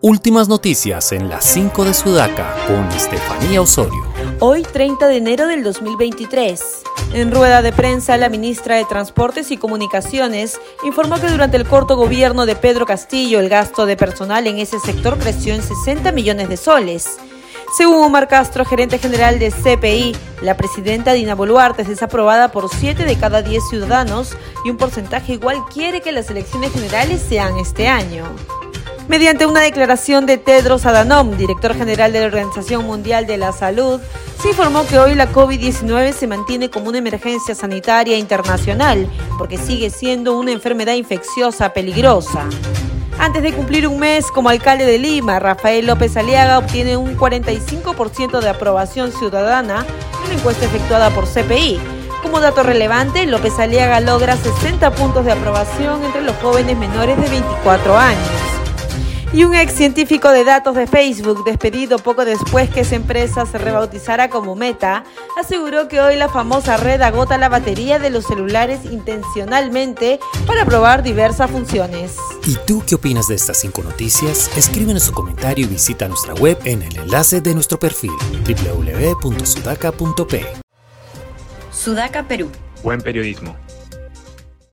Últimas noticias en las 5 de Sudaca con Estefanía Osorio. Hoy 30 de enero del 2023. En rueda de prensa, la ministra de Transportes y Comunicaciones informó que durante el corto gobierno de Pedro Castillo el gasto de personal en ese sector creció en 60 millones de soles. Según Omar Castro, gerente general de CPI, la presidenta Dina Boluarte es desaprobada por 7 de cada 10 ciudadanos y un porcentaje igual quiere que las elecciones generales sean este año. Mediante una declaración de Tedros Adhanom, director general de la Organización Mundial de la Salud, se informó que hoy la COVID-19 se mantiene como una emergencia sanitaria internacional porque sigue siendo una enfermedad infecciosa peligrosa. Antes de cumplir un mes como alcalde de Lima, Rafael López Aliaga obtiene un 45% de aprobación ciudadana en una encuesta efectuada por CPI. Como dato relevante, López Aliaga logra 60 puntos de aprobación entre los jóvenes menores de 24 años. Y un ex científico de datos de Facebook, despedido poco después que esa empresa se rebautizara como Meta, aseguró que hoy la famosa red agota la batería de los celulares intencionalmente para probar diversas funciones. ¿Y tú qué opinas de estas cinco noticias? Escríbenos su comentario y visita nuestra web en el enlace de nuestro perfil www.sudaca.p. Sudaca Perú. Buen periodismo